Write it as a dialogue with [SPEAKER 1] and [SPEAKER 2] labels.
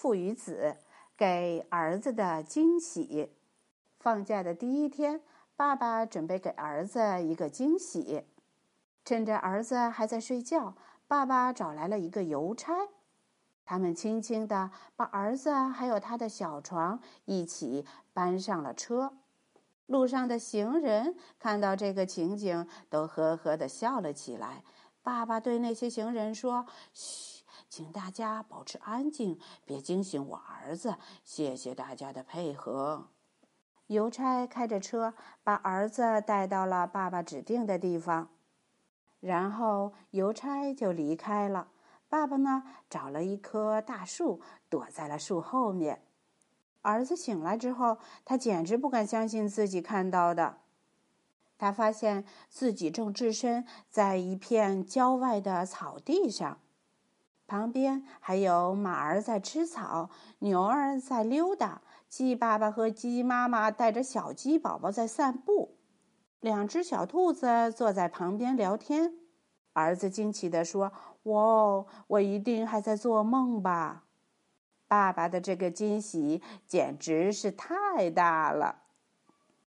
[SPEAKER 1] 父与子给儿子的惊喜。放假的第一天，爸爸准备给儿子一个惊喜。趁着儿子还在睡觉，爸爸找来了一个邮差。他们轻轻地把儿子还有他的小床一起搬上了车。路上的行人看到这个情景，都呵呵地笑了起来。爸爸对那些行人说：“嘘，请大家保持安静，别惊醒我儿子。谢谢大家的配合。”邮差开着车把儿子带到了爸爸指定的地方，然后邮差就离开了。爸爸呢，找了一棵大树，躲在了树后面。儿子醒来之后，他简直不敢相信自己看到的。他发现自己正置身在一片郊外的草地上，旁边还有马儿在吃草，牛儿在溜达，鸡爸爸和鸡妈妈带着小鸡宝宝在散步，两只小兔子坐在旁边聊天。儿子惊奇地说：“哇，我一定还在做梦吧？”爸爸的这个惊喜简直是太大了。